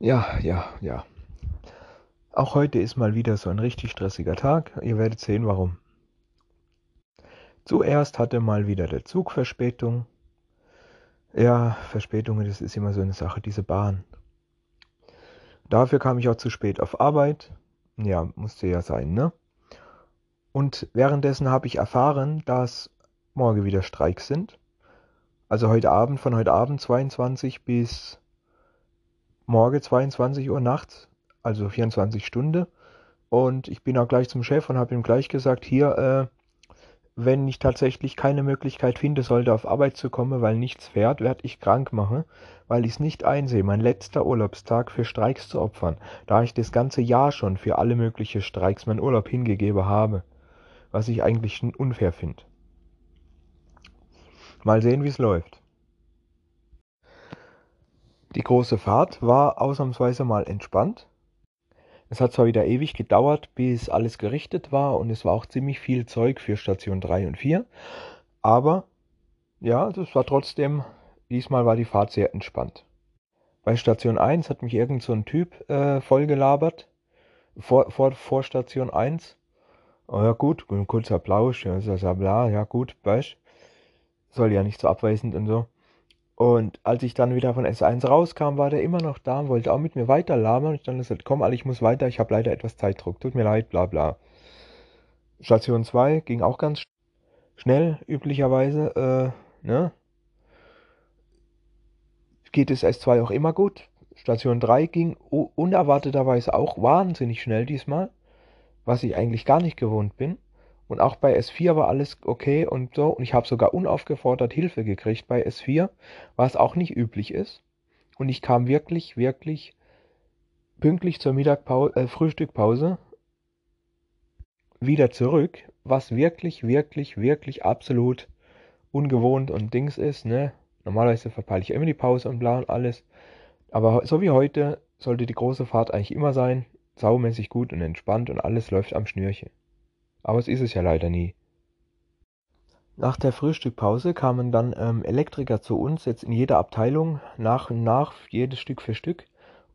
Ja, ja, ja. Auch heute ist mal wieder so ein richtig stressiger Tag. Ihr werdet sehen, warum. Zuerst hatte mal wieder der Zug Verspätung. Ja, Verspätungen, das ist immer so eine Sache, diese Bahn. Dafür kam ich auch zu spät auf Arbeit. Ja, musste ja sein, ne? Und währenddessen habe ich erfahren, dass morgen wieder Streiks sind. Also heute Abend, von heute Abend 22 bis morgen 22 Uhr nachts, also 24 Stunden. Und ich bin auch gleich zum Chef und habe ihm gleich gesagt, hier, äh, wenn ich tatsächlich keine Möglichkeit finde, sollte auf Arbeit zu kommen, weil nichts fährt, werde ich krank machen, weil ich es nicht einsehe, mein letzter Urlaubstag für Streiks zu opfern, da ich das ganze Jahr schon für alle möglichen Streiks meinen Urlaub hingegeben habe, was ich eigentlich unfair finde. Mal sehen, wie es läuft. Die große Fahrt war ausnahmsweise mal entspannt. Es hat zwar wieder ewig gedauert, bis alles gerichtet war und es war auch ziemlich viel Zeug für Station 3 und 4, aber ja, das war trotzdem, diesmal war die Fahrt sehr entspannt. Bei Station 1 hat mich irgend so ein Typ äh, vollgelabert, vor, vor, vor Station 1. Oh ja gut, ein kurzer Plausch, ja, bla, ja gut, weißt soll ja nicht so abweisend und so. Und als ich dann wieder von S1 rauskam, war der immer noch da und wollte auch mit mir weiter labern. Und ich dann gesagt, komm, alle, ich muss weiter, ich habe leider etwas Zeitdruck. Tut mir leid, bla bla. Station 2 ging auch ganz schnell, üblicherweise. Äh, ne? Geht es S2 auch immer gut. Station 3 ging unerwarteterweise auch wahnsinnig schnell diesmal, was ich eigentlich gar nicht gewohnt bin. Und auch bei S4 war alles okay und so. Und ich habe sogar unaufgefordert Hilfe gekriegt bei S4, was auch nicht üblich ist. Und ich kam wirklich, wirklich pünktlich zur Mittagpause, äh, Frühstückpause wieder zurück, was wirklich, wirklich, wirklich absolut ungewohnt und Dings ist, ne? Normalerweise verpeile ich immer die Pause und bla und alles. Aber so wie heute sollte die große Fahrt eigentlich immer sein. Saumäßig gut und entspannt und alles läuft am Schnürchen aber es ist es ja leider nie. Nach der Frühstückpause kamen dann ähm, Elektriker zu uns, jetzt in jeder Abteilung, nach und nach, jedes Stück für Stück.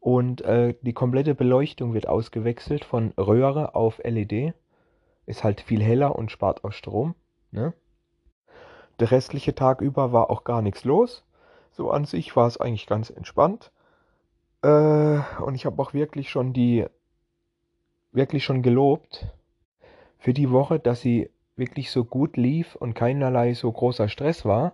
Und äh, die komplette Beleuchtung wird ausgewechselt von Röhre auf LED. Ist halt viel heller und spart auch Strom. Ne? Der restliche Tag über war auch gar nichts los. So an sich war es eigentlich ganz entspannt. Äh, und ich habe auch wirklich schon die, wirklich schon gelobt, für die Woche, dass sie wirklich so gut lief und keinerlei so großer Stress war.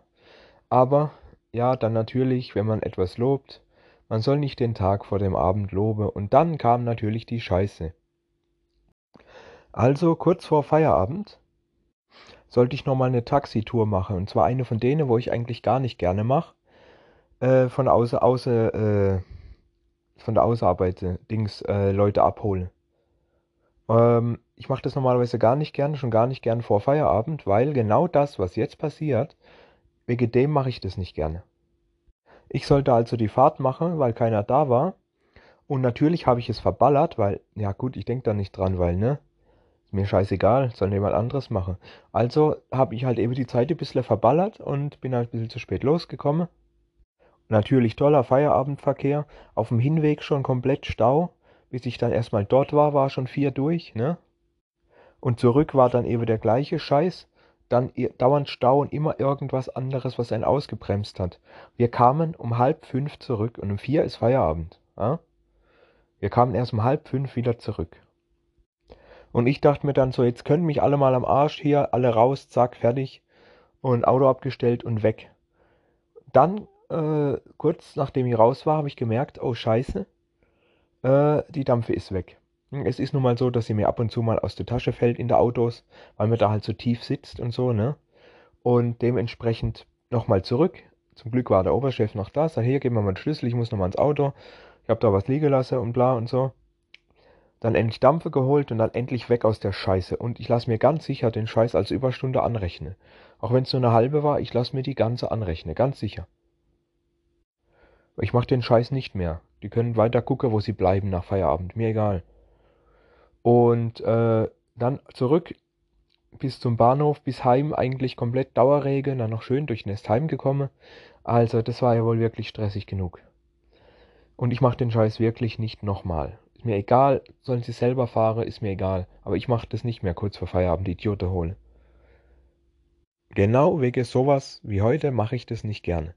Aber ja, dann natürlich, wenn man etwas lobt, man soll nicht den Tag vor dem Abend loben. Und dann kam natürlich die Scheiße. Also kurz vor Feierabend sollte ich nochmal eine Taxitour machen. Und zwar eine von denen, wo ich eigentlich gar nicht gerne mache. Äh, von außer, außer, äh, von der Ausarbeit Dings äh, Leute abholen. Ähm, ich mache das normalerweise gar nicht gern, schon gar nicht gern vor Feierabend, weil genau das, was jetzt passiert, wegen dem mache ich das nicht gerne. Ich sollte also die Fahrt machen, weil keiner da war. Und natürlich habe ich es verballert, weil, ja gut, ich denke da nicht dran, weil, ne? Ist mir scheißegal, soll jemand anderes machen. Also habe ich halt eben die Zeit ein bisschen verballert und bin halt ein bisschen zu spät losgekommen. Natürlich toller Feierabendverkehr, auf dem Hinweg schon komplett Stau. Bis ich dann erstmal dort war, war schon vier durch, ne? Und zurück war dann eben der gleiche Scheiß, dann dauernd Stau und immer irgendwas anderes, was einen ausgebremst hat. Wir kamen um halb fünf zurück und um vier ist Feierabend. Ja? Wir kamen erst um halb fünf wieder zurück. Und ich dachte mir dann so, jetzt können mich alle mal am Arsch hier, alle raus, zack, fertig. Und Auto abgestellt und weg. Dann, äh, kurz nachdem ich raus war, habe ich gemerkt, oh scheiße, äh, die Dampfe ist weg. Es ist nun mal so, dass sie mir ab und zu mal aus der Tasche fällt in der Autos, weil man da halt so tief sitzt und so, ne? Und dementsprechend nochmal zurück. Zum Glück war der Oberchef noch da, sagt, hier, gib mir mal den Schlüssel, ich muss nochmal ins Auto. Ich habe da was liegen lassen und bla und so. Dann endlich Dampfe geholt und dann endlich weg aus der Scheiße. Und ich lasse mir ganz sicher den Scheiß als Überstunde anrechnen. Auch wenn es nur eine halbe war, ich lasse mir die ganze anrechnen, ganz sicher. Ich mache den Scheiß nicht mehr. Die können weiter gucken, wo sie bleiben nach Feierabend, mir egal. Und äh, dann zurück bis zum Bahnhof, bis heim eigentlich komplett Dauerregen, dann noch schön durch Nest heimgekommen. Also das war ja wohl wirklich stressig genug. Und ich mache den Scheiß wirklich nicht nochmal. Ist mir egal, sollen sie selber fahren, ist mir egal. Aber ich mache das nicht mehr kurz vor Feierabend, die Idioten holen. Genau wegen sowas wie heute mache ich das nicht gerne.